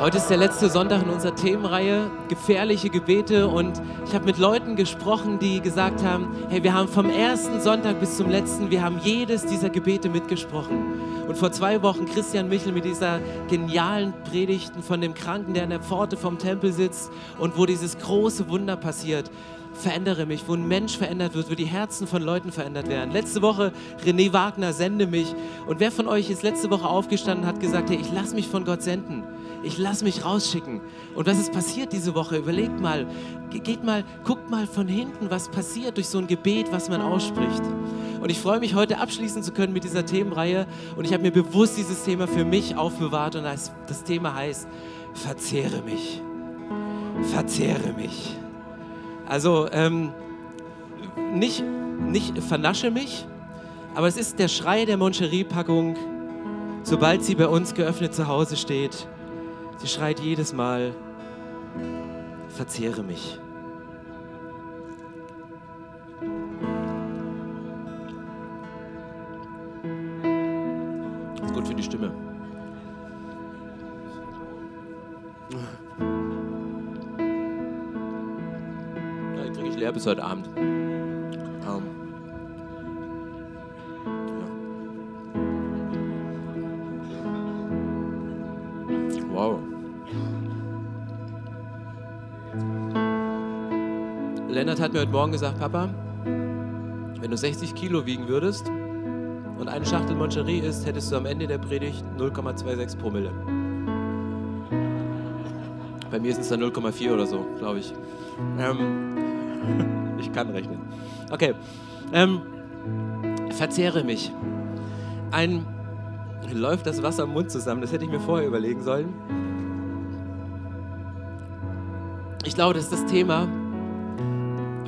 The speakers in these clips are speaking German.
Heute ist der letzte Sonntag in unserer Themenreihe Gefährliche Gebete und ich habe mit Leuten gesprochen, die gesagt haben, hey, wir haben vom ersten Sonntag bis zum letzten, wir haben jedes dieser Gebete mitgesprochen. Und vor zwei Wochen Christian Michel mit dieser genialen Predigten von dem Kranken, der an der Pforte vom Tempel sitzt und wo dieses große Wunder passiert verändere mich, wo ein Mensch verändert wird, wo die Herzen von Leuten verändert werden. Letzte Woche René Wagner, sende mich. Und wer von euch ist letzte Woche aufgestanden und hat gesagt, hey, ich lasse mich von Gott senden ich lasse mich rausschicken. Und was ist passiert diese Woche? Überlegt mal, geht mal, guckt mal von hinten, was passiert durch so ein Gebet, was man ausspricht. Und ich freue mich, heute abschließen zu können mit dieser Themenreihe. Und ich habe mir bewusst dieses Thema für mich aufbewahrt. Und das, Thema heißt, verzehre mich. Verzehre mich. Also ähm, nicht, nicht vernasche mich, aber es ist der Schrei der Moncherie-Packung, sobald sie bei uns geöffnet zu Hause steht. Sie schreit jedes Mal, verzehre mich. Ist gut für die Stimme. Die kriege ich leer bis heute Abend. Hat mir heute Morgen gesagt, Papa, wenn du 60 Kilo wiegen würdest und eine Schachtel Moncherie isst, hättest du am Ende der Predigt 0,26 Promille. Bei mir sind es dann 0,4 oder so, glaube ich. Ähm, ich kann rechnen. Okay. Ähm, verzehre mich. Ein läuft das Wasser im Mund zusammen. Das hätte ich mir vorher überlegen sollen. Ich glaube, dass das Thema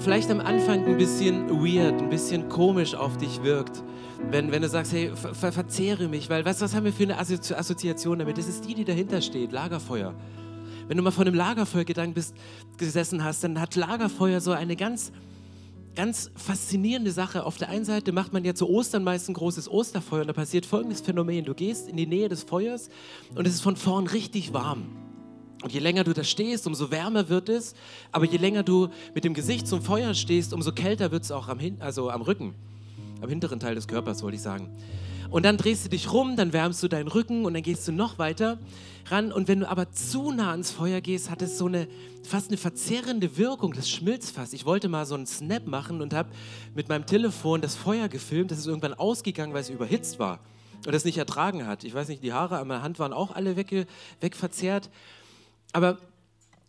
vielleicht am Anfang ein bisschen weird, ein bisschen komisch auf dich wirkt. Wenn, wenn du sagst, hey, ver verzehre mich, weil du, was haben wir für eine Assozi Assoziation damit? Das ist die, die dahinter steht, Lagerfeuer. Wenn du mal von einem Lagerfeuergedanken bist, gesessen hast, dann hat Lagerfeuer so eine ganz ganz faszinierende Sache. Auf der einen Seite macht man ja zu Ostern meist ein großes Osterfeuer und da passiert folgendes Phänomen. Du gehst in die Nähe des Feuers und es ist von vorn richtig warm. Und je länger du da stehst, umso wärmer wird es. Aber je länger du mit dem Gesicht zum Feuer stehst, umso kälter wird es auch am, Hin also am Rücken. Am hinteren Teil des Körpers, wollte ich sagen. Und dann drehst du dich rum, dann wärmst du deinen Rücken und dann gehst du noch weiter ran. Und wenn du aber zu nah ans Feuer gehst, hat es so eine fast eine verzerrende Wirkung. Das schmilzt fast. Ich wollte mal so einen Snap machen und habe mit meinem Telefon das Feuer gefilmt. Das ist irgendwann ausgegangen, weil es überhitzt war und das nicht ertragen hat. Ich weiß nicht, die Haare an meiner Hand waren auch alle weg, wegverzerrt. Aber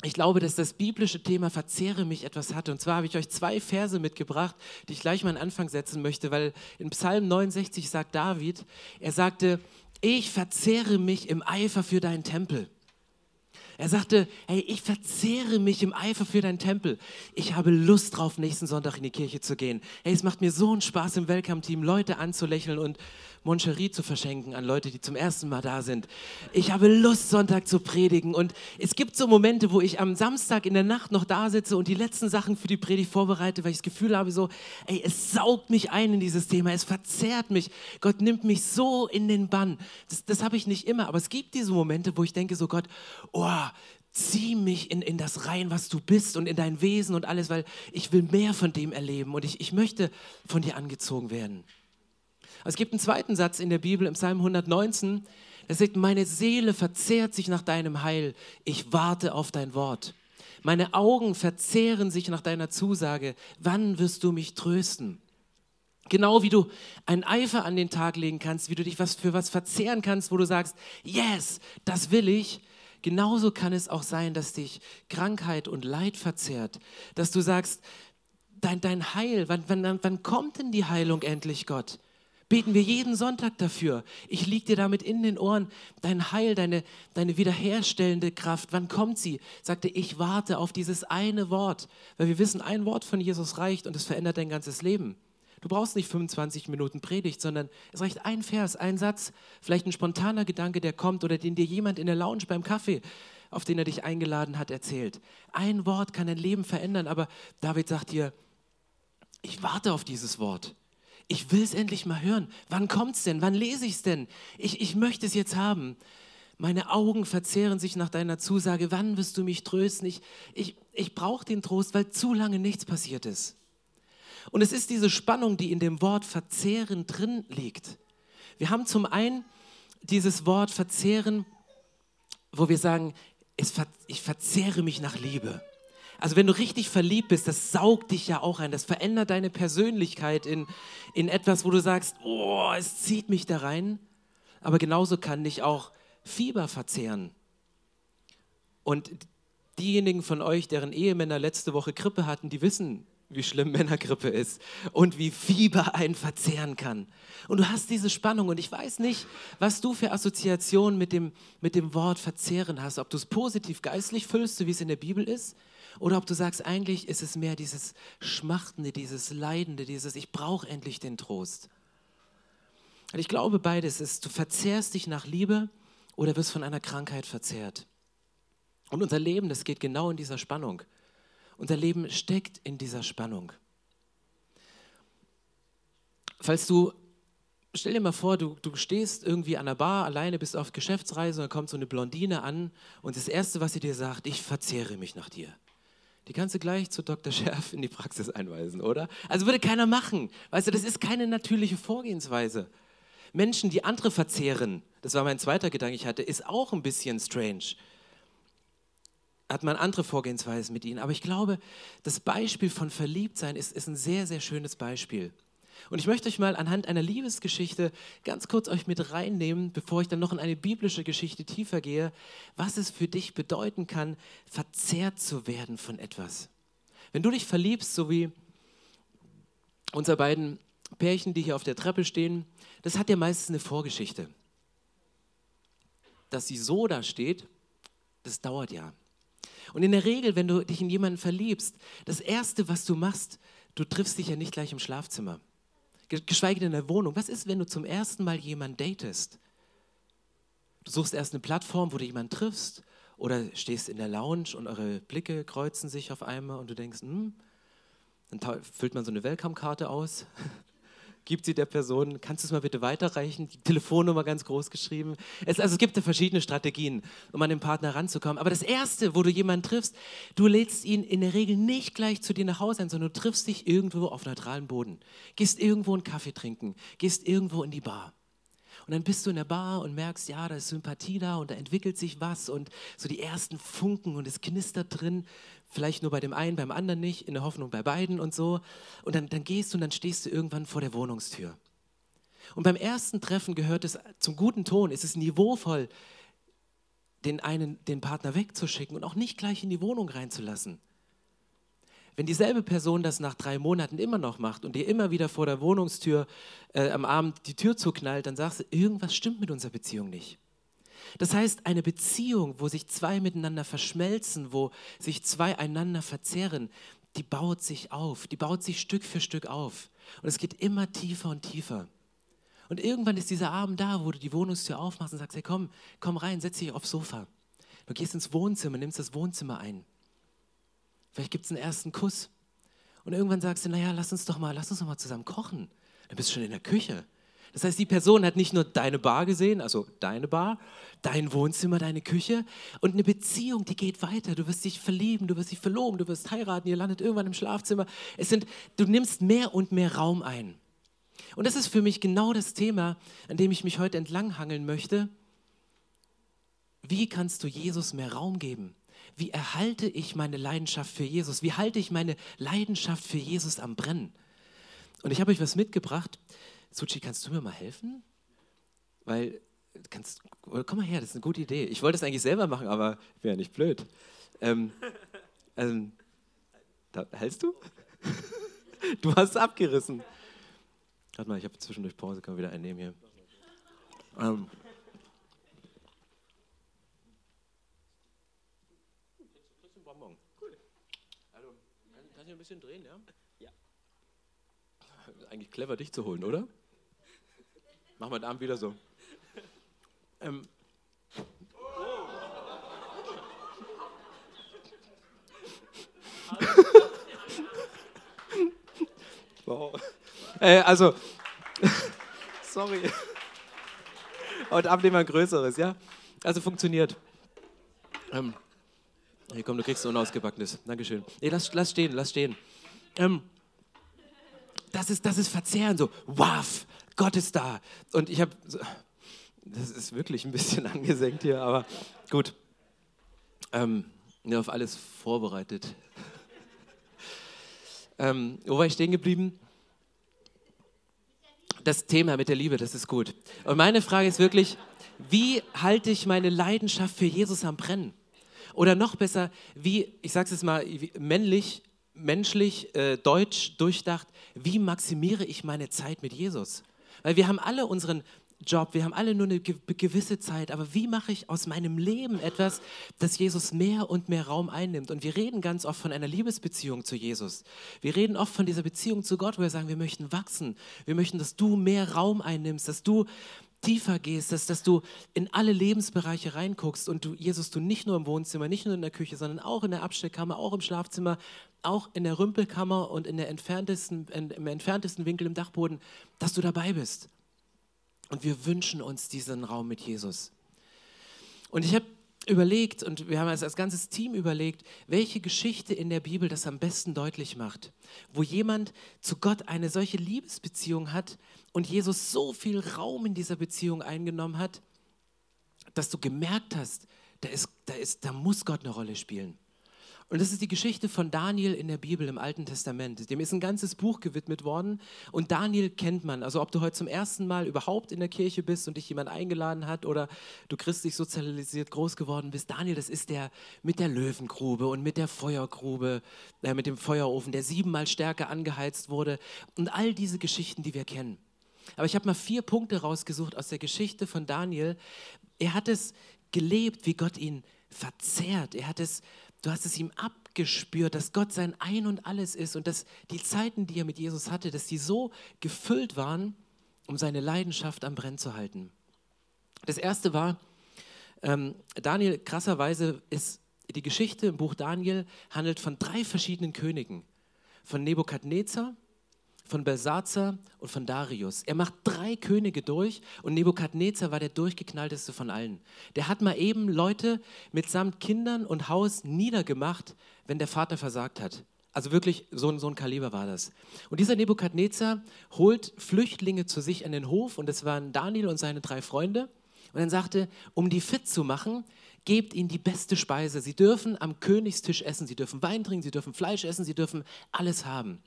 ich glaube, dass das biblische Thema Verzehre mich etwas hat. Und zwar habe ich euch zwei Verse mitgebracht, die ich gleich mal an Anfang setzen möchte, weil in Psalm 69 sagt David, er sagte, ich verzehre mich im Eifer für deinen Tempel. Er sagte, hey, ich verzehre mich im Eifer für deinen Tempel. Ich habe Lust drauf, nächsten Sonntag in die Kirche zu gehen. Hey, es macht mir so einen Spaß im Welcome-Team, Leute anzulächeln und Moncherie zu verschenken an Leute, die zum ersten Mal da sind. Ich habe Lust, Sonntag zu predigen. Und es gibt so Momente, wo ich am Samstag in der Nacht noch da sitze und die letzten Sachen für die Predigt vorbereite, weil ich das Gefühl habe, so, ey, es saugt mich ein in dieses Thema, es verzerrt mich. Gott nimmt mich so in den Bann. Das, das habe ich nicht immer, aber es gibt diese Momente, wo ich denke, so Gott, oh, zieh mich in, in das rein, was du bist und in dein Wesen und alles, weil ich will mehr von dem erleben und ich, ich möchte von dir angezogen werden. Es gibt einen zweiten Satz in der Bibel im Psalm 119, der sagt, meine Seele verzehrt sich nach deinem Heil, ich warte auf dein Wort. Meine Augen verzehren sich nach deiner Zusage, wann wirst du mich trösten? Genau wie du einen Eifer an den Tag legen kannst, wie du dich was für was verzehren kannst, wo du sagst, yes, das will ich, genauso kann es auch sein, dass dich Krankheit und Leid verzehrt, dass du sagst, dein, dein Heil, wann, wann, wann kommt denn die Heilung endlich, Gott? Beten wir jeden Sonntag dafür. Ich liege dir damit in den Ohren. Dein Heil, deine, deine wiederherstellende Kraft, wann kommt sie? Sagte, ich warte auf dieses eine Wort. Weil wir wissen, ein Wort von Jesus reicht und es verändert dein ganzes Leben. Du brauchst nicht 25 Minuten Predigt, sondern es reicht ein Vers, ein Satz, vielleicht ein spontaner Gedanke, der kommt oder den dir jemand in der Lounge beim Kaffee, auf den er dich eingeladen hat, erzählt. Ein Wort kann dein Leben verändern, aber David sagt dir, ich warte auf dieses Wort. Ich will es endlich mal hören. Wann kommt es denn? Wann lese ich es denn? Ich, ich möchte es jetzt haben. Meine Augen verzehren sich nach deiner Zusage. Wann wirst du mich trösten? Ich, ich, ich brauche den Trost, weil zu lange nichts passiert ist. Und es ist diese Spannung, die in dem Wort verzehren drin liegt. Wir haben zum einen dieses Wort verzehren, wo wir sagen, ich verzehre mich nach Liebe. Also wenn du richtig verliebt bist, das saugt dich ja auch ein, das verändert deine Persönlichkeit in, in etwas, wo du sagst, oh, es zieht mich da rein. Aber genauso kann dich auch Fieber verzehren. Und diejenigen von euch, deren Ehemänner letzte Woche Grippe hatten, die wissen, wie schlimm Männergrippe ist und wie Fieber einen verzehren kann. Und du hast diese Spannung und ich weiß nicht, was du für Assoziationen mit dem, mit dem Wort verzehren hast, ob du es positiv geistlich füllst, so wie es in der Bibel ist, oder ob du sagst, eigentlich ist es mehr dieses Schmachtende, dieses Leidende, dieses Ich brauche endlich den Trost. Und ich glaube beides ist, du verzehrst dich nach Liebe oder wirst von einer Krankheit verzehrt. Und unser Leben, das geht genau in dieser Spannung. Unser Leben steckt in dieser Spannung. Falls du, stell dir mal vor, du, du stehst irgendwie an der Bar alleine, bist auf Geschäftsreise und dann kommt so eine Blondine an und das Erste, was sie dir sagt, ich verzehre mich nach dir. Die kannst du gleich zu Dr. Scherf in die Praxis einweisen, oder? Also würde keiner machen. Weißt du, das ist keine natürliche Vorgehensweise. Menschen, die andere verzehren, das war mein zweiter Gedanke, ich hatte, ist auch ein bisschen strange hat man andere Vorgehensweisen mit ihnen. Aber ich glaube, das Beispiel von Verliebtsein ist, ist ein sehr, sehr schönes Beispiel. Und ich möchte euch mal anhand einer Liebesgeschichte ganz kurz euch mit reinnehmen, bevor ich dann noch in eine biblische Geschichte tiefer gehe, was es für dich bedeuten kann, verzehrt zu werden von etwas. Wenn du dich verliebst, so wie unsere beiden Pärchen, die hier auf der Treppe stehen, das hat ja meistens eine Vorgeschichte. Dass sie so da steht, das dauert ja. Und in der Regel, wenn du dich in jemanden verliebst, das Erste, was du machst, du triffst dich ja nicht gleich im Schlafzimmer, geschweige denn in der Wohnung. Was ist, wenn du zum ersten Mal jemanden datest? Du suchst erst eine Plattform, wo du jemanden triffst oder stehst in der Lounge und eure Blicke kreuzen sich auf einmal und du denkst, hm, dann füllt man so eine Welcome-Karte aus gibt sie der Person, kannst du es mal bitte weiterreichen? Die Telefonnummer ganz groß geschrieben. Es, also es gibt verschiedene Strategien, um an den Partner ranzukommen. Aber das Erste, wo du jemanden triffst, du lädst ihn in der Regel nicht gleich zu dir nach Hause ein, sondern du triffst dich irgendwo auf neutralem Boden. Gehst irgendwo einen Kaffee trinken, gehst irgendwo in die Bar. Und dann bist du in der Bar und merkst, ja, da ist Sympathie da und da entwickelt sich was und so die ersten Funken und es knistert drin. Vielleicht nur bei dem einen, beim anderen nicht, in der Hoffnung bei beiden und so. Und dann, dann gehst du und dann stehst du irgendwann vor der Wohnungstür. Und beim ersten Treffen gehört es zum guten Ton, ist es niveauvoll, den einen, den Partner wegzuschicken und auch nicht gleich in die Wohnung reinzulassen. Wenn dieselbe Person das nach drei Monaten immer noch macht und dir immer wieder vor der Wohnungstür äh, am Abend die Tür zuknallt, dann sagst du, irgendwas stimmt mit unserer Beziehung nicht. Das heißt, eine Beziehung, wo sich zwei miteinander verschmelzen, wo sich zwei einander verzehren, die baut sich auf, die baut sich Stück für Stück auf. Und es geht immer tiefer und tiefer. Und irgendwann ist dieser Abend da, wo du die Wohnungstür aufmachst und sagst, hey komm, komm rein, setz dich aufs Sofa. Du gehst ins Wohnzimmer, nimmst das Wohnzimmer ein. Vielleicht gibt es einen ersten Kuss. Und irgendwann sagst du, naja, lass uns doch mal, lass uns doch mal zusammen kochen. Dann bist du schon in der Küche. Das heißt, die Person hat nicht nur deine Bar gesehen, also deine Bar, dein Wohnzimmer, deine Küche und eine Beziehung, die geht weiter. Du wirst dich verlieben, du wirst dich verloben, du wirst heiraten, ihr landet irgendwann im Schlafzimmer. Es sind, du nimmst mehr und mehr Raum ein. Und das ist für mich genau das Thema, an dem ich mich heute entlanghangeln möchte. Wie kannst du Jesus mehr Raum geben? Wie erhalte ich meine Leidenschaft für Jesus? Wie halte ich meine Leidenschaft für Jesus am Brennen? Und ich habe euch was mitgebracht. Suchi, kannst du mir mal helfen? Weil, kannst, komm mal her, das ist eine gute Idee. Ich wollte es eigentlich selber machen, aber ja nicht blöd. Ähm, ähm, da, hältst du? du hast es abgerissen. Warte mal, ich habe zwischendurch Pause, kann wieder einnehmen hier. Ähm, Bonbon. Cool. Kannst du ein bisschen drehen, ja? Ja. Eigentlich clever, dich zu holen, oder? Machen wir den Abend wieder so. Ähm. wow. Äh, also, sorry. Heute Abend nehmen wir ein größeres, ja? Also funktioniert. Ähm. Hier komm, du kriegst so unausgebackenes. Dankeschön. Nee, lass, lass stehen, lass stehen. Ähm, das, ist, das ist Verzehren, so, wow, Gott ist da. Und ich habe, das ist wirklich ein bisschen angesenkt hier, aber gut. Ähm, ja, auf alles vorbereitet. ähm, wo war ich stehen geblieben? Das Thema mit der Liebe, das ist gut. Und meine Frage ist wirklich, wie halte ich meine Leidenschaft für Jesus am Brennen? Oder noch besser, wie, ich sage es jetzt mal, männlich, menschlich, äh, deutsch durchdacht, wie maximiere ich meine Zeit mit Jesus? Weil wir haben alle unseren Job, wir haben alle nur eine gewisse Zeit, aber wie mache ich aus meinem Leben etwas, dass Jesus mehr und mehr Raum einnimmt? Und wir reden ganz oft von einer Liebesbeziehung zu Jesus. Wir reden oft von dieser Beziehung zu Gott, wo wir sagen, wir möchten wachsen, wir möchten, dass du mehr Raum einnimmst, dass du tiefer gehst, dass, dass du in alle Lebensbereiche reinguckst und du, Jesus, du nicht nur im Wohnzimmer, nicht nur in der Küche, sondern auch in der Abstellkammer, auch im Schlafzimmer, auch in der Rümpelkammer und in der entferntesten, in, im entferntesten Winkel im Dachboden, dass du dabei bist. Und wir wünschen uns diesen Raum mit Jesus. Und ich habe überlegt und wir haben als, als ganzes Team überlegt, welche Geschichte in der Bibel das am besten deutlich macht, wo jemand zu Gott eine solche Liebesbeziehung hat und Jesus so viel Raum in dieser Beziehung eingenommen hat, dass du gemerkt hast, da, ist, da, ist, da muss Gott eine Rolle spielen. Und das ist die Geschichte von Daniel in der Bibel im Alten Testament. Dem ist ein ganzes Buch gewidmet worden. Und Daniel kennt man. Also ob du heute zum ersten Mal überhaupt in der Kirche bist und dich jemand eingeladen hat oder du christlich sozialisiert groß geworden bist. Daniel, das ist der mit der Löwengrube und mit der Feuergrube, äh, mit dem Feuerofen, der siebenmal stärker angeheizt wurde. Und all diese Geschichten, die wir kennen. Aber ich habe mal vier Punkte rausgesucht aus der Geschichte von Daniel. Er hat es gelebt, wie Gott ihn verzehrt. Er hat es Du hast es ihm abgespürt, dass Gott sein Ein und alles ist und dass die Zeiten, die er mit Jesus hatte, dass die so gefüllt waren, um seine Leidenschaft am Brennen zu halten. Das erste war, ähm, Daniel, krasserweise ist die Geschichte im Buch Daniel handelt von drei verschiedenen Königen. Von Nebukadnezar, von Belsazar und von Darius. Er macht drei Könige durch und Nebukadnezar war der durchgeknallteste von allen. Der hat mal eben Leute mitsamt Kindern und Haus niedergemacht, wenn der Vater versagt hat. Also wirklich, so ein, so ein Kaliber war das. Und dieser Nebukadnezar holt Flüchtlinge zu sich an den Hof und das waren Daniel und seine drei Freunde. Und dann sagte, um die fit zu machen, gebt ihnen die beste Speise. Sie dürfen am Königstisch essen, sie dürfen Wein trinken, sie dürfen Fleisch essen, sie dürfen alles haben.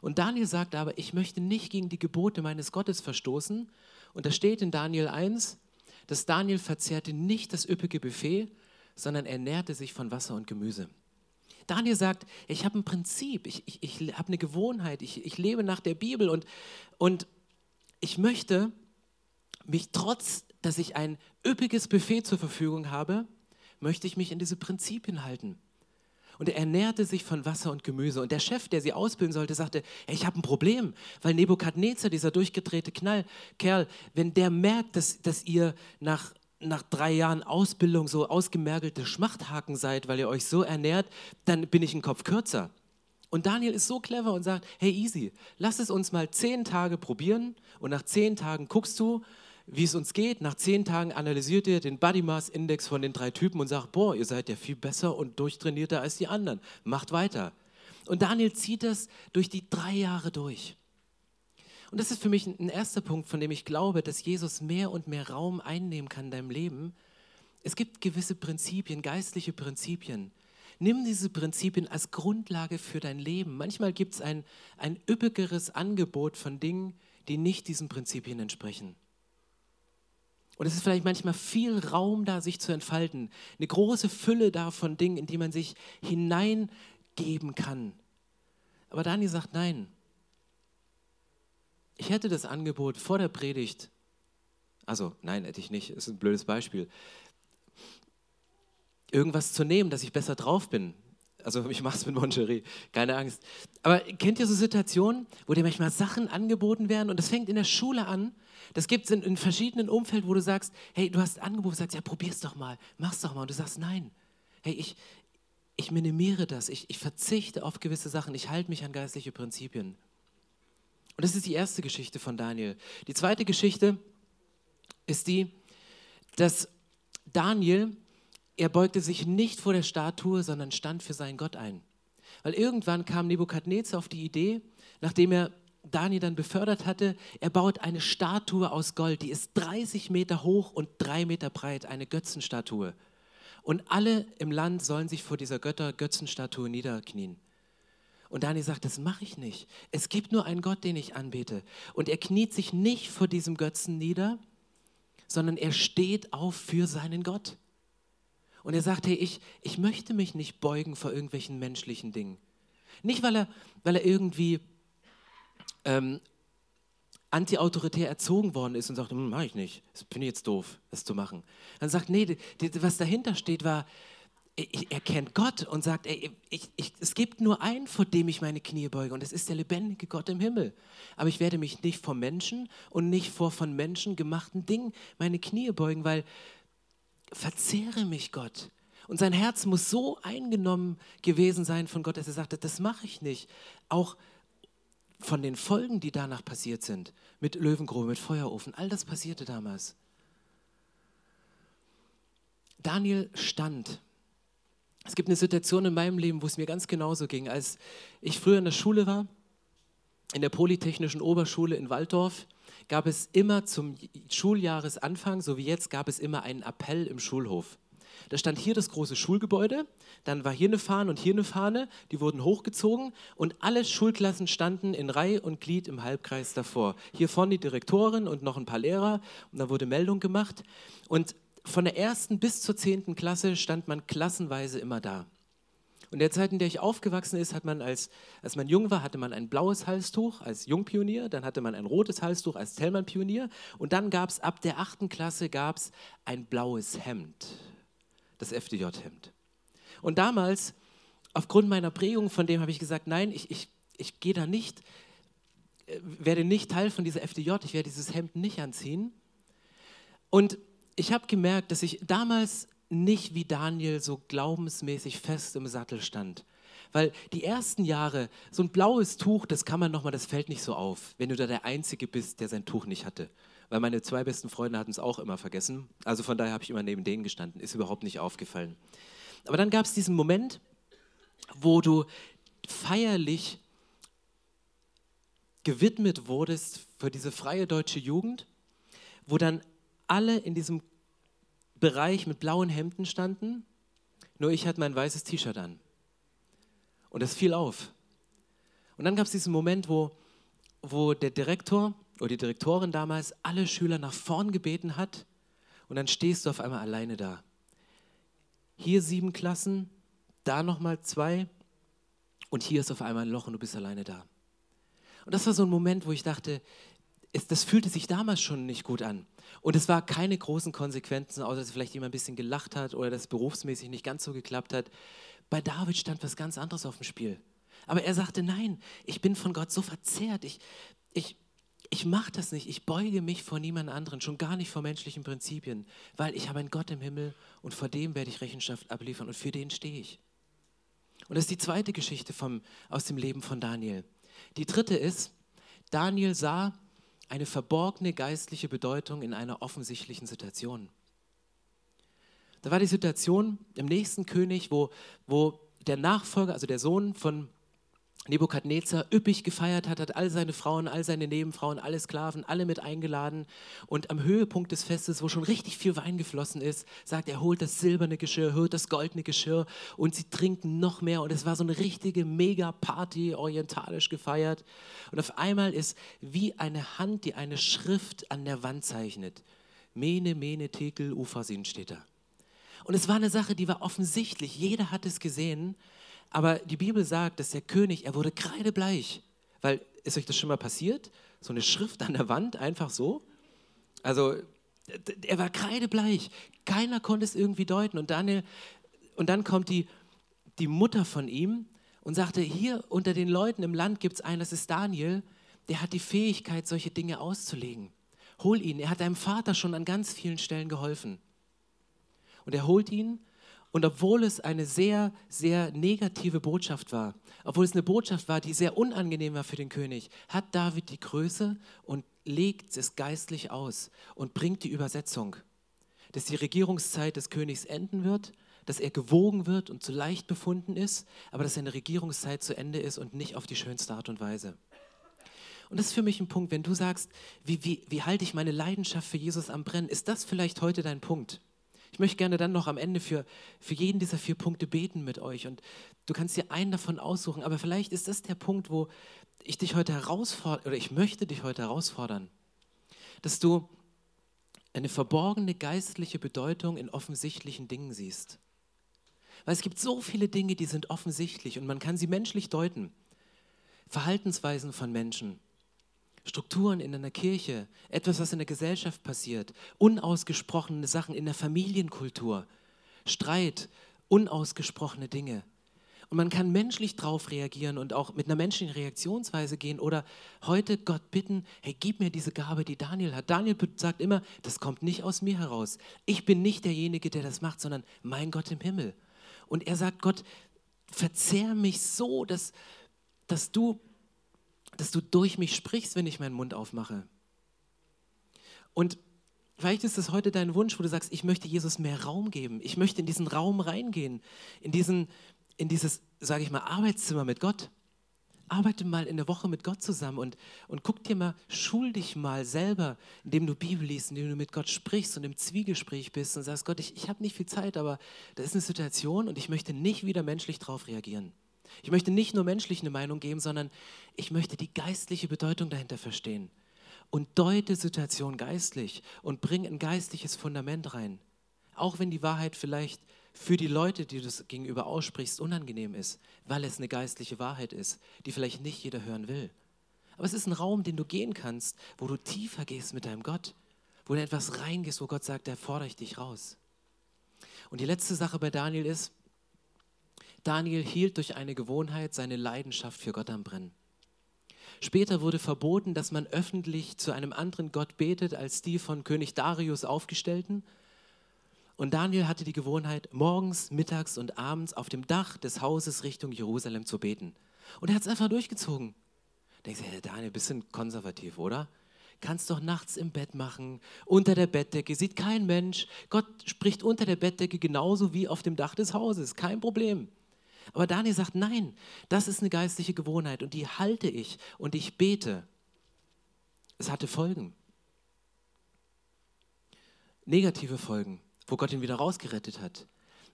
Und Daniel sagt aber, ich möchte nicht gegen die Gebote meines Gottes verstoßen. Und da steht in Daniel 1, dass Daniel verzehrte nicht das üppige Buffet, sondern ernährte sich von Wasser und Gemüse. Daniel sagt, ich habe ein Prinzip, ich, ich, ich habe eine Gewohnheit, ich, ich lebe nach der Bibel und, und ich möchte mich trotz, dass ich ein üppiges Buffet zur Verfügung habe, möchte ich mich in diese Prinzipien halten und er ernährte sich von Wasser und Gemüse. Und der Chef, der sie ausbilden sollte, sagte, hey, ich habe ein Problem, weil Nebukadnezar, dieser durchgedrehte Knall, Kerl, wenn der merkt, dass, dass ihr nach, nach drei Jahren Ausbildung so ausgemergelte Schmachthaken seid, weil ihr euch so ernährt, dann bin ich einen Kopf kürzer. Und Daniel ist so clever und sagt, hey easy, lass es uns mal zehn Tage probieren und nach zehn Tagen guckst du, wie es uns geht. Nach zehn Tagen analysiert ihr den Body Mass Index von den drei Typen und sagt, boah, ihr seid ja viel besser und durchtrainierter als die anderen. Macht weiter. Und Daniel zieht das durch die drei Jahre durch. Und das ist für mich ein erster Punkt, von dem ich glaube, dass Jesus mehr und mehr Raum einnehmen kann in deinem Leben. Es gibt gewisse Prinzipien, geistliche Prinzipien. Nimm diese Prinzipien als Grundlage für dein Leben. Manchmal gibt es ein, ein üppigeres Angebot von Dingen, die nicht diesen Prinzipien entsprechen. Und es ist vielleicht manchmal viel Raum da, sich zu entfalten. Eine große Fülle da von Dingen, in die man sich hineingeben kann. Aber Daniel sagt, nein. Ich hätte das Angebot vor der Predigt, also nein, hätte ich nicht, ist ein blödes Beispiel, irgendwas zu nehmen, dass ich besser drauf bin. Also ich mache es mit Moncherie, keine Angst. Aber kennt ihr so Situationen, wo dir manchmal Sachen angeboten werden und das fängt in der Schule an? Das gibt es in, in, verschiedenen Umfelden, wo du sagst, hey, du hast ein Angebot, sagst, ja, probier's doch mal, mach's doch mal. Und du sagst, nein, hey, ich, ich minimiere das, ich, ich verzichte auf gewisse Sachen, ich halte mich an geistliche Prinzipien. Und das ist die erste Geschichte von Daniel. Die zweite Geschichte ist die, dass Daniel, er beugte sich nicht vor der Statue, sondern stand für seinen Gott ein. Weil irgendwann kam Nebukadnezar auf die Idee, nachdem er Daniel dann befördert hatte, er baut eine Statue aus Gold, die ist 30 Meter hoch und drei Meter breit, eine Götzenstatue. Und alle im Land sollen sich vor dieser Götter-Götzenstatue niederknien. Und Daniel sagt, das mache ich nicht. Es gibt nur einen Gott, den ich anbete. Und er kniet sich nicht vor diesem Götzen nieder, sondern er steht auf für seinen Gott. Und er sagt, hey, ich, ich möchte mich nicht beugen vor irgendwelchen menschlichen Dingen. Nicht, weil er, weil er irgendwie ähm, anti-autoritär erzogen worden ist und sagt, hm, mache ich nicht, das bin ich jetzt doof, das zu machen. Dann sagt, nee, die, die, was dahinter steht, war, er kennt Gott und sagt, ey, ich, ich, es gibt nur einen, vor dem ich meine Knie beuge und das ist der lebendige Gott im Himmel. Aber ich werde mich nicht vor Menschen und nicht vor von Menschen gemachten Dingen meine Knie beugen, weil verzehre mich Gott. Und sein Herz muss so eingenommen gewesen sein von Gott, dass er sagte, das mache ich nicht. Auch von den Folgen, die danach passiert sind, mit Löwengrube, mit Feuerofen, all das passierte damals. Daniel stand es gibt eine Situation in meinem Leben, wo es mir ganz genauso ging. Als ich früher in der Schule war, in der Polytechnischen Oberschule in Waldorf, gab es immer zum Schuljahresanfang, so wie jetzt, gab es immer einen Appell im Schulhof. Da stand hier das große Schulgebäude, dann war hier eine Fahne und hier eine Fahne, die wurden hochgezogen und alle Schulklassen standen in Reihe und Glied im Halbkreis davor. Hier vorne die Direktorin und noch ein paar Lehrer und da wurde Meldung gemacht. Und von der ersten bis zur zehnten Klasse stand man klassenweise immer da. Und der Zeit, in der ich aufgewachsen ist, hat man als, als man jung war, hatte man ein blaues Halstuch als Jungpionier, dann hatte man ein rotes Halstuch als Tellmann-Pionier und dann gab es ab der achten Klasse gab's ein blaues Hemd, das FDJ-Hemd. Und damals, aufgrund meiner Prägung von dem, habe ich gesagt, nein, ich, ich, ich gehe da nicht, äh, werde nicht Teil von dieser FDJ, ich werde dieses Hemd nicht anziehen. Und ich habe gemerkt, dass ich damals nicht wie Daniel so glaubensmäßig fest im Sattel stand. Weil die ersten Jahre, so ein blaues Tuch, das kann man nochmal, das fällt nicht so auf, wenn du da der Einzige bist, der sein Tuch nicht hatte. Weil meine zwei besten Freunde hatten es auch immer vergessen. Also von daher habe ich immer neben denen gestanden, ist überhaupt nicht aufgefallen. Aber dann gab es diesen Moment, wo du feierlich gewidmet wurdest für diese freie deutsche Jugend, wo dann alle in diesem Bereich mit blauen Hemden standen, nur ich hatte mein weißes T-Shirt an. Und das fiel auf. Und dann gab es diesen Moment, wo, wo der Direktor oder die Direktorin damals alle Schüler nach vorn gebeten hat und dann stehst du auf einmal alleine da. Hier sieben Klassen, da nochmal zwei und hier ist auf einmal ein Loch und du bist alleine da. Und das war so ein Moment, wo ich dachte, es, das fühlte sich damals schon nicht gut an. Und es war keine großen Konsequenzen, außer dass vielleicht jemand ein bisschen gelacht hat oder dass berufsmäßig nicht ganz so geklappt hat. Bei David stand was ganz anderes auf dem Spiel. Aber er sagte, nein, ich bin von Gott so verzehrt. Ich, ich, ich mache das nicht. Ich beuge mich vor niemand anderen, schon gar nicht vor menschlichen Prinzipien, weil ich habe einen Gott im Himmel und vor dem werde ich Rechenschaft abliefern und für den stehe ich. Und das ist die zweite Geschichte vom, aus dem Leben von Daniel. Die dritte ist, Daniel sah eine verborgene geistliche Bedeutung in einer offensichtlichen Situation. Da war die Situation im nächsten König, wo, wo der Nachfolger, also der Sohn von Nebukadnezar üppig gefeiert hat, hat all seine Frauen, all seine Nebenfrauen, alle Sklaven, alle mit eingeladen. Und am Höhepunkt des Festes, wo schon richtig viel Wein geflossen ist, sagt er, holt das silberne Geschirr, holt das goldene Geschirr und sie trinken noch mehr. Und es war so eine richtige Mega-Party, orientalisch gefeiert. Und auf einmal ist wie eine Hand, die eine Schrift an der Wand zeichnet. Mene, Mene, Tekel, Ufasin steht da. Und es war eine Sache, die war offensichtlich, jeder hat es gesehen. Aber die Bibel sagt, dass der König, er wurde kreidebleich. Weil, ist euch das schon mal passiert? So eine Schrift an der Wand, einfach so? Also, er war kreidebleich. Keiner konnte es irgendwie deuten. Und, Daniel, und dann kommt die, die Mutter von ihm und sagte, hier unter den Leuten im Land gibt es einen, das ist Daniel, der hat die Fähigkeit, solche Dinge auszulegen. Hol ihn, er hat deinem Vater schon an ganz vielen Stellen geholfen. Und er holt ihn und obwohl es eine sehr, sehr negative Botschaft war, obwohl es eine Botschaft war, die sehr unangenehm war für den König, hat David die Größe und legt es geistlich aus und bringt die Übersetzung, dass die Regierungszeit des Königs enden wird, dass er gewogen wird und zu leicht befunden ist, aber dass seine Regierungszeit zu Ende ist und nicht auf die schönste Art und Weise. Und das ist für mich ein Punkt, wenn du sagst, wie, wie, wie halte ich meine Leidenschaft für Jesus am Brennen, ist das vielleicht heute dein Punkt? Ich möchte gerne dann noch am Ende für, für jeden dieser vier Punkte beten mit euch. Und du kannst dir einen davon aussuchen, aber vielleicht ist das der Punkt, wo ich dich heute herausfordere, oder ich möchte dich heute herausfordern, dass du eine verborgene geistliche Bedeutung in offensichtlichen Dingen siehst. Weil es gibt so viele Dinge, die sind offensichtlich und man kann sie menschlich deuten. Verhaltensweisen von Menschen, Strukturen in einer Kirche, etwas, was in der Gesellschaft passiert, unausgesprochene Sachen in der Familienkultur, Streit, unausgesprochene Dinge. Und man kann menschlich drauf reagieren und auch mit einer menschlichen Reaktionsweise gehen oder heute Gott bitten, hey, gib mir diese Gabe, die Daniel hat. Daniel sagt immer, das kommt nicht aus mir heraus. Ich bin nicht derjenige, der das macht, sondern mein Gott im Himmel. Und er sagt, Gott, verzehr mich so, dass, dass du dass du durch mich sprichst, wenn ich meinen Mund aufmache. Und vielleicht ist es heute dein Wunsch, wo du sagst, ich möchte Jesus mehr Raum geben. Ich möchte in diesen Raum reingehen, in, diesen, in dieses, sage ich mal, Arbeitszimmer mit Gott. Arbeite mal in der Woche mit Gott zusammen und, und guck dir mal, schul dich mal selber, indem du Bibel liest, indem du mit Gott sprichst und im Zwiegespräch bist und sagst, Gott, ich, ich habe nicht viel Zeit, aber da ist eine Situation und ich möchte nicht wieder menschlich drauf reagieren. Ich möchte nicht nur menschlich eine Meinung geben, sondern ich möchte die geistliche Bedeutung dahinter verstehen. Und deute Situation geistlich und bring ein geistliches Fundament rein. Auch wenn die Wahrheit vielleicht für die Leute, die du das gegenüber aussprichst, unangenehm ist, weil es eine geistliche Wahrheit ist, die vielleicht nicht jeder hören will. Aber es ist ein Raum, den du gehen kannst, wo du tiefer gehst mit deinem Gott, wo du etwas reingehst, wo Gott sagt, da fordere ich dich raus. Und die letzte Sache bei Daniel ist, Daniel hielt durch eine Gewohnheit seine Leidenschaft für Gott am Brennen. Später wurde verboten, dass man öffentlich zu einem anderen Gott betet als die von König Darius aufgestellten. Und Daniel hatte die Gewohnheit, morgens, mittags und abends auf dem Dach des Hauses Richtung Jerusalem zu beten. Und er hat es einfach durchgezogen. Denkst du, hey, Daniel, bisschen konservativ, oder? Kannst doch nachts im Bett machen, unter der Bettdecke, sieht kein Mensch. Gott spricht unter der Bettdecke genauso wie auf dem Dach des Hauses, kein Problem. Aber Daniel sagt, nein, das ist eine geistliche Gewohnheit und die halte ich und ich bete. Es hatte Folgen. Negative Folgen, wo Gott ihn wieder rausgerettet hat.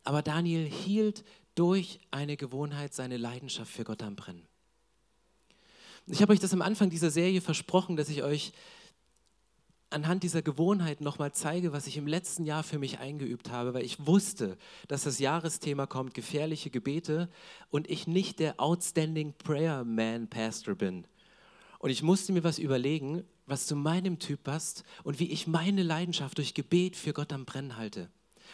Aber Daniel hielt durch eine Gewohnheit seine Leidenschaft für Gott am Brennen. Ich habe euch das am Anfang dieser Serie versprochen, dass ich euch anhand dieser Gewohnheit nochmal zeige, was ich im letzten Jahr für mich eingeübt habe, weil ich wusste, dass das Jahresthema kommt, gefährliche Gebete und ich nicht der Outstanding Prayer Man Pastor bin. Und ich musste mir was überlegen, was zu meinem Typ passt und wie ich meine Leidenschaft durch Gebet für Gott am Brennen halte.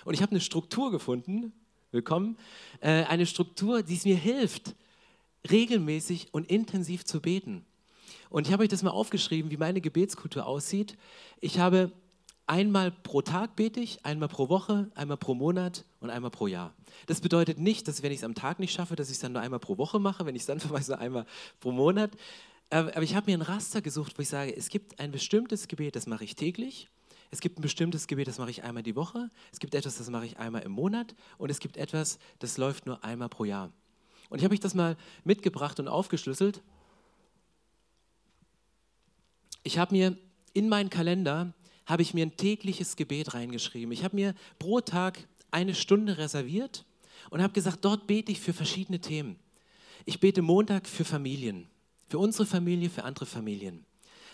Und ich habe eine Struktur gefunden, willkommen, äh, eine Struktur, die es mir hilft, regelmäßig und intensiv zu beten. Und ich habe euch das mal aufgeschrieben, wie meine Gebetskultur aussieht. Ich habe einmal pro Tag bete ich, einmal pro Woche, einmal pro Monat und einmal pro Jahr. Das bedeutet nicht, dass wenn ich es am Tag nicht schaffe, dass ich es dann nur einmal pro Woche mache, wenn ich es dann verweise, einmal pro Monat. Aber ich habe mir ein Raster gesucht, wo ich sage, es gibt ein bestimmtes Gebet, das mache ich täglich. Es gibt ein bestimmtes Gebet, das mache ich einmal die Woche. Es gibt etwas, das mache ich einmal im Monat. Und es gibt etwas, das läuft nur einmal pro Jahr. Und ich habe euch das mal mitgebracht und aufgeschlüsselt ich habe mir in meinen Kalender habe ich mir ein tägliches Gebet reingeschrieben. Ich habe mir pro Tag eine Stunde reserviert und habe gesagt, dort bete ich für verschiedene Themen. Ich bete Montag für Familien, für unsere Familie, für andere Familien.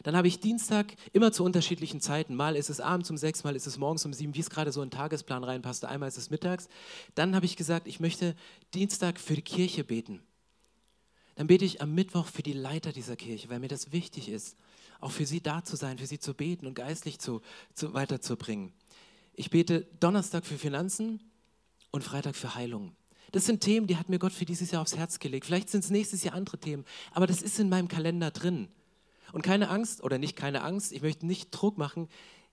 Dann habe ich Dienstag immer zu unterschiedlichen Zeiten. Mal ist es abends um sechs, mal ist es morgens um sieben, wie es gerade so in den Tagesplan reinpasste. Einmal ist es mittags. Dann habe ich gesagt, ich möchte Dienstag für die Kirche beten. Dann bete ich am Mittwoch für die Leiter dieser Kirche, weil mir das wichtig ist auch für sie da zu sein, für sie zu beten und geistlich zu, zu, weiterzubringen. Ich bete Donnerstag für Finanzen und Freitag für Heilung. Das sind Themen, die hat mir Gott für dieses Jahr aufs Herz gelegt. Vielleicht sind es nächstes Jahr andere Themen, aber das ist in meinem Kalender drin. Und keine Angst, oder nicht keine Angst, ich möchte nicht Druck machen,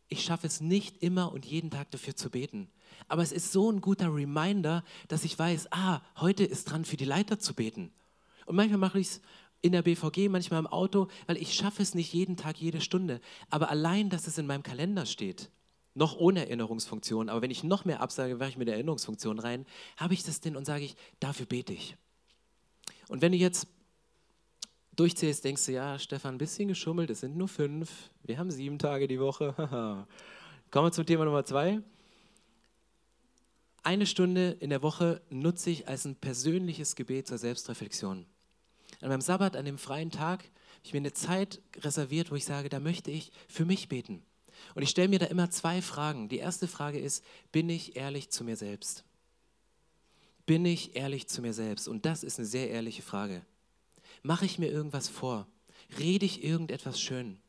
ich schaffe es nicht immer und jeden Tag dafür zu beten. Aber es ist so ein guter Reminder, dass ich weiß, ah, heute ist dran, für die Leiter zu beten. Und manchmal mache ich es in der BVG, manchmal im Auto, weil ich schaffe es nicht jeden Tag, jede Stunde. Aber allein, dass es in meinem Kalender steht, noch ohne Erinnerungsfunktion, aber wenn ich noch mehr absage, mache ich mit der Erinnerungsfunktion rein, habe ich das denn und sage ich, dafür bete ich. Und wenn du jetzt durchzählst, denkst du, ja, Stefan, ein bisschen geschummelt, es sind nur fünf, wir haben sieben Tage die Woche. Kommen wir zum Thema Nummer zwei. Eine Stunde in der Woche nutze ich als ein persönliches Gebet zur Selbstreflexion. An meinem Sabbat, an dem freien Tag, habe ich mir eine Zeit reserviert, wo ich sage, da möchte ich für mich beten. Und ich stelle mir da immer zwei Fragen. Die erste Frage ist, bin ich ehrlich zu mir selbst? Bin ich ehrlich zu mir selbst? Und das ist eine sehr ehrliche Frage. Mache ich mir irgendwas vor? Rede ich irgendetwas schön?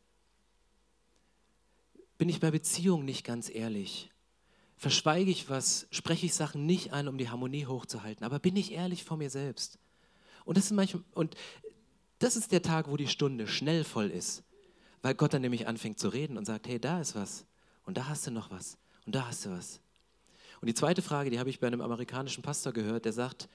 Bin ich bei Beziehungen nicht ganz ehrlich? Verschweige ich was? Spreche ich Sachen nicht an, um die Harmonie hochzuhalten? Aber bin ich ehrlich vor mir selbst? Und das ist manchmal, und das ist der Tag, wo die Stunde schnell voll ist, weil Gott dann nämlich anfängt zu reden und sagt, hey, da ist was und da hast du noch was und da hast du was. Und die zweite Frage, die habe ich bei einem amerikanischen Pastor gehört, der sagt,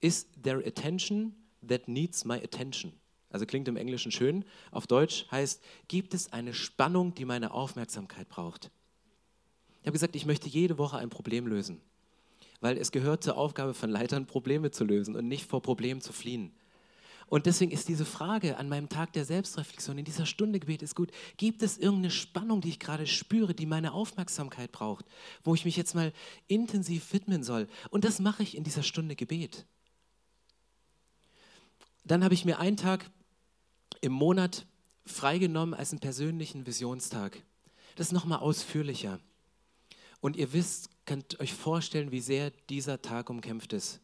is there attention that needs my attention? Also klingt im Englischen schön, auf Deutsch heißt, gibt es eine Spannung, die meine Aufmerksamkeit braucht? Ich habe gesagt, ich möchte jede Woche ein Problem lösen weil es gehört zur Aufgabe von Leitern, Probleme zu lösen und nicht vor Problemen zu fliehen. Und deswegen ist diese Frage an meinem Tag der Selbstreflexion, in dieser Stunde Gebet ist gut, gibt es irgendeine Spannung, die ich gerade spüre, die meine Aufmerksamkeit braucht, wo ich mich jetzt mal intensiv widmen soll? Und das mache ich in dieser Stunde Gebet. Dann habe ich mir einen Tag im Monat freigenommen als einen persönlichen Visionstag. Das ist nochmal ausführlicher. Und ihr wisst, könnt euch vorstellen, wie sehr dieser Tag umkämpft ist.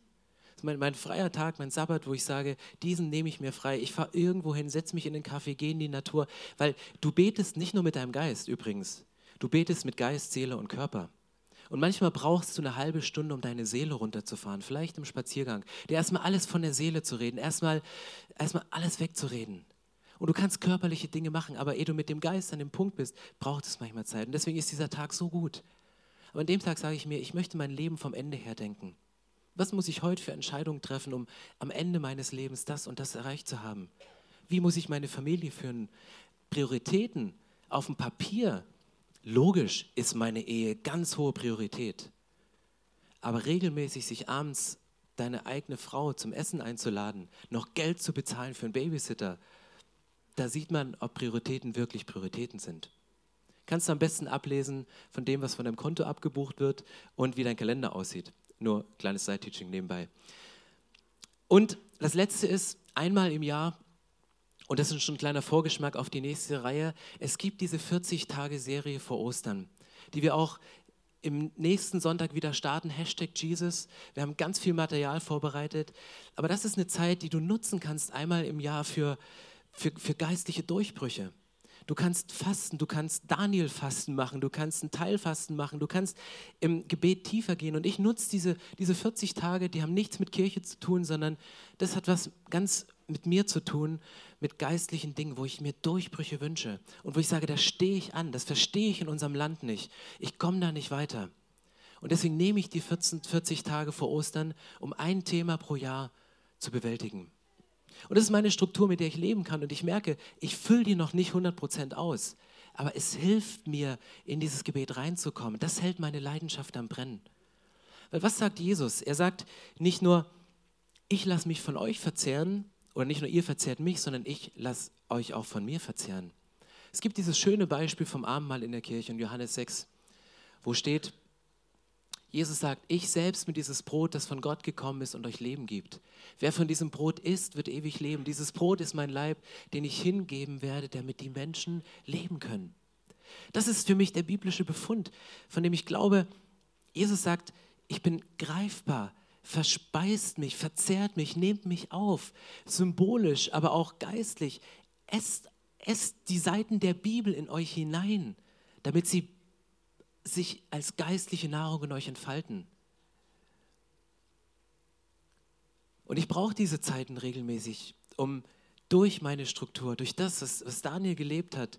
Mein, mein, freier Tag, mein Sabbat, wo ich sage, diesen nehme ich mir frei. Ich fahre irgendwo hin, setze mich in den Kaffee, gehe in die Natur. Weil du betest nicht nur mit deinem Geist übrigens. Du betest mit Geist, Seele und Körper. Und manchmal brauchst du eine halbe Stunde, um deine Seele runterzufahren, vielleicht im Spaziergang, dir erstmal alles von der Seele zu reden, erstmal, erstmal alles wegzureden. Und du kannst körperliche Dinge machen, aber ehe du mit dem Geist an dem Punkt bist, braucht es manchmal Zeit. Und deswegen ist dieser Tag so gut. Aber an dem Tag sage ich mir, ich möchte mein Leben vom Ende her denken. Was muss ich heute für Entscheidungen treffen, um am Ende meines Lebens das und das erreicht zu haben? Wie muss ich meine Familie führen? Prioritäten auf dem Papier. Logisch ist meine Ehe ganz hohe Priorität. Aber regelmäßig sich abends deine eigene Frau zum Essen einzuladen, noch Geld zu bezahlen für einen Babysitter, da sieht man, ob Prioritäten wirklich Prioritäten sind kannst du am besten ablesen von dem, was von deinem Konto abgebucht wird und wie dein Kalender aussieht. Nur kleines Side-Teaching nebenbei. Und das letzte ist, einmal im Jahr, und das ist schon ein kleiner Vorgeschmack auf die nächste Reihe, es gibt diese 40-Tage-Serie vor Ostern, die wir auch im nächsten Sonntag wieder starten, Hashtag Jesus. Wir haben ganz viel Material vorbereitet. Aber das ist eine Zeit, die du nutzen kannst, einmal im Jahr für, für, für geistliche Durchbrüche. Du kannst fasten, du kannst Daniel-Fasten machen, du kannst ein Teilfasten machen, du kannst im Gebet tiefer gehen. Und ich nutze diese, diese 40 Tage, die haben nichts mit Kirche zu tun, sondern das hat was ganz mit mir zu tun, mit geistlichen Dingen, wo ich mir Durchbrüche wünsche und wo ich sage, da stehe ich an, das verstehe ich in unserem Land nicht. Ich komme da nicht weiter. Und deswegen nehme ich die 14, 40 Tage vor Ostern, um ein Thema pro Jahr zu bewältigen. Und das ist meine Struktur, mit der ich leben kann. Und ich merke, ich fülle die noch nicht 100% aus. Aber es hilft mir, in dieses Gebet reinzukommen. Das hält meine Leidenschaft am Brennen. Weil was sagt Jesus? Er sagt nicht nur, ich lasse mich von euch verzehren, oder nicht nur ihr verzehrt mich, sondern ich lasse euch auch von mir verzehren. Es gibt dieses schöne Beispiel vom Abendmahl in der Kirche in Johannes 6, wo steht, Jesus sagt, ich selbst bin dieses Brot, das von Gott gekommen ist und euch Leben gibt. Wer von diesem Brot isst, wird ewig leben. Dieses Brot ist mein Leib, den ich hingeben werde, damit die Menschen leben können. Das ist für mich der biblische Befund, von dem ich glaube, Jesus sagt, ich bin greifbar, verspeist mich, verzehrt mich, nehmt mich auf, symbolisch, aber auch geistlich. Esst, esst die Seiten der Bibel in euch hinein, damit sie sich als geistliche Nahrung in euch entfalten. Und ich brauche diese Zeiten regelmäßig, um durch meine Struktur, durch das, was, was Daniel gelebt hat,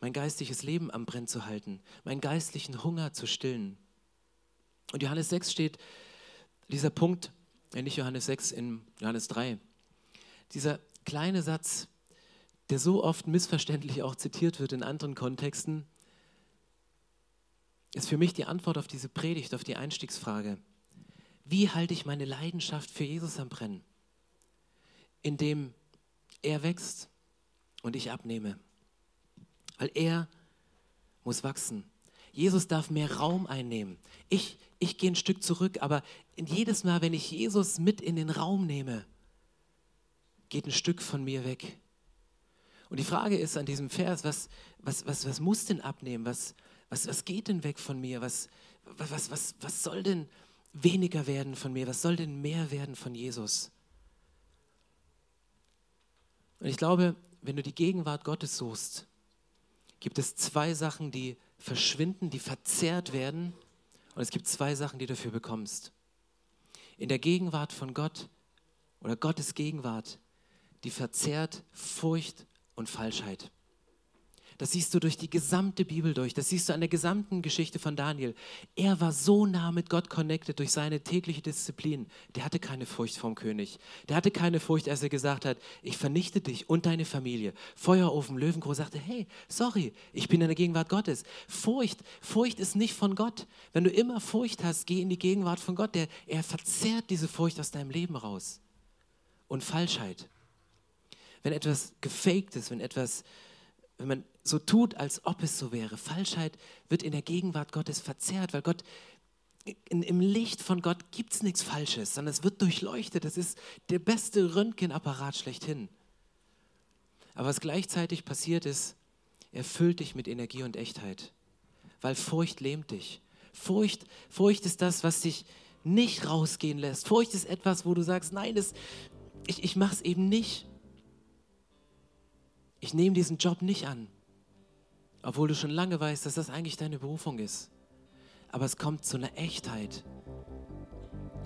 mein geistliches Leben am Brenn zu halten, meinen geistlichen Hunger zu stillen. Und Johannes 6 steht dieser Punkt, äh nicht Johannes 6, in Johannes 3. Dieser kleine Satz, der so oft missverständlich auch zitiert wird in anderen Kontexten, ist für mich die Antwort auf diese Predigt, auf die Einstiegsfrage. Wie halte ich meine Leidenschaft für Jesus am Brennen? Indem er wächst und ich abnehme. Weil er muss wachsen. Jesus darf mehr Raum einnehmen. Ich, ich gehe ein Stück zurück, aber jedes Mal, wenn ich Jesus mit in den Raum nehme, geht ein Stück von mir weg. Und die Frage ist an diesem Vers, was, was, was, was muss denn abnehmen? Was, was, was geht denn weg von mir? Was, was, was, was soll denn weniger werden von mir? Was soll denn mehr werden von Jesus? Und ich glaube, wenn du die Gegenwart Gottes suchst, gibt es zwei Sachen, die verschwinden, die verzehrt werden. Und es gibt zwei Sachen, die du dafür bekommst. In der Gegenwart von Gott oder Gottes Gegenwart, die verzehrt Furcht und Falschheit. Das siehst du durch die gesamte Bibel durch. Das siehst du an der gesamten Geschichte von Daniel. Er war so nah mit Gott connected durch seine tägliche Disziplin. Der hatte keine Furcht vom König. Der hatte keine Furcht, als er gesagt hat, ich vernichte dich und deine Familie. Feuerofen, Löwenkroh sagte, hey, sorry, ich bin in der Gegenwart Gottes. Furcht, Furcht ist nicht von Gott. Wenn du immer Furcht hast, geh in die Gegenwart von Gott. Der, er verzerrt diese Furcht aus deinem Leben raus. Und Falschheit. Wenn etwas gefaked ist, wenn etwas wenn man so tut, als ob es so wäre. Falschheit wird in der Gegenwart Gottes verzerrt, weil Gott in, im Licht von Gott gibt es nichts Falsches, sondern es wird durchleuchtet. Das ist der beste Röntgenapparat schlechthin. Aber was gleichzeitig passiert ist, er füllt dich mit Energie und Echtheit, weil Furcht lähmt dich. Furcht, Furcht ist das, was dich nicht rausgehen lässt. Furcht ist etwas, wo du sagst, nein, das, ich, ich mache es eben nicht ich nehme diesen Job nicht an, obwohl du schon lange weißt, dass das eigentlich deine Berufung ist. Aber es kommt zu einer Echtheit.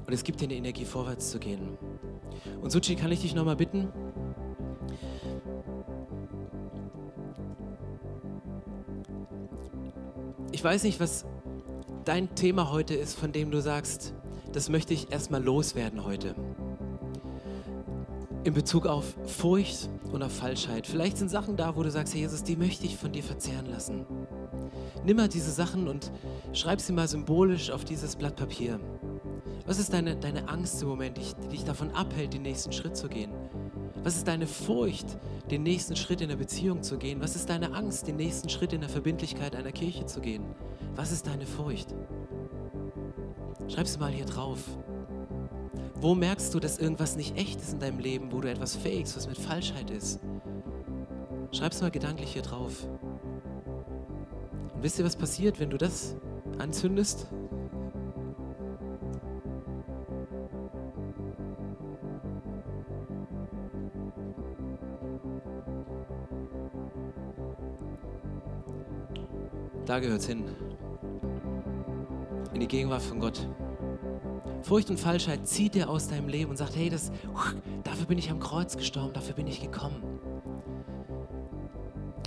Und es gibt dir eine Energie, vorwärts zu gehen. Und Suchi, kann ich dich nochmal bitten? Ich weiß nicht, was dein Thema heute ist, von dem du sagst, das möchte ich erstmal loswerden heute in Bezug auf Furcht und auf Falschheit. Vielleicht sind Sachen da, wo du sagst, hey Jesus, die möchte ich von dir verzehren lassen. Nimm mal diese Sachen und schreib sie mal symbolisch auf dieses Blatt Papier. Was ist deine, deine Angst im Moment, die dich davon abhält, den nächsten Schritt zu gehen? Was ist deine Furcht, den nächsten Schritt in der Beziehung zu gehen? Was ist deine Angst, den nächsten Schritt in der Verbindlichkeit einer Kirche zu gehen? Was ist deine Furcht? Schreib sie mal hier drauf. Wo merkst du, dass irgendwas nicht echt ist in deinem Leben, wo du etwas fakest, was mit Falschheit ist? Schreib's mal gedanklich hier drauf. Und wisst ihr, was passiert, wenn du das anzündest? Da gehört's hin. In die Gegenwart von Gott. Furcht und Falschheit zieht dir aus deinem Leben und sagt, hey, das, dafür bin ich am Kreuz gestorben, dafür bin ich gekommen.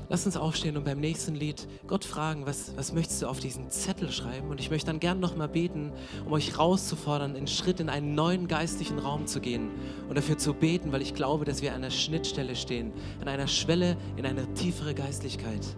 Lass uns aufstehen und beim nächsten Lied Gott fragen, was, was möchtest du auf diesen Zettel schreiben? Und ich möchte dann gern nochmal beten, um euch rauszufordern, einen Schritt in einen neuen geistlichen Raum zu gehen und dafür zu beten, weil ich glaube, dass wir an einer Schnittstelle stehen, an einer Schwelle in eine tiefere Geistlichkeit.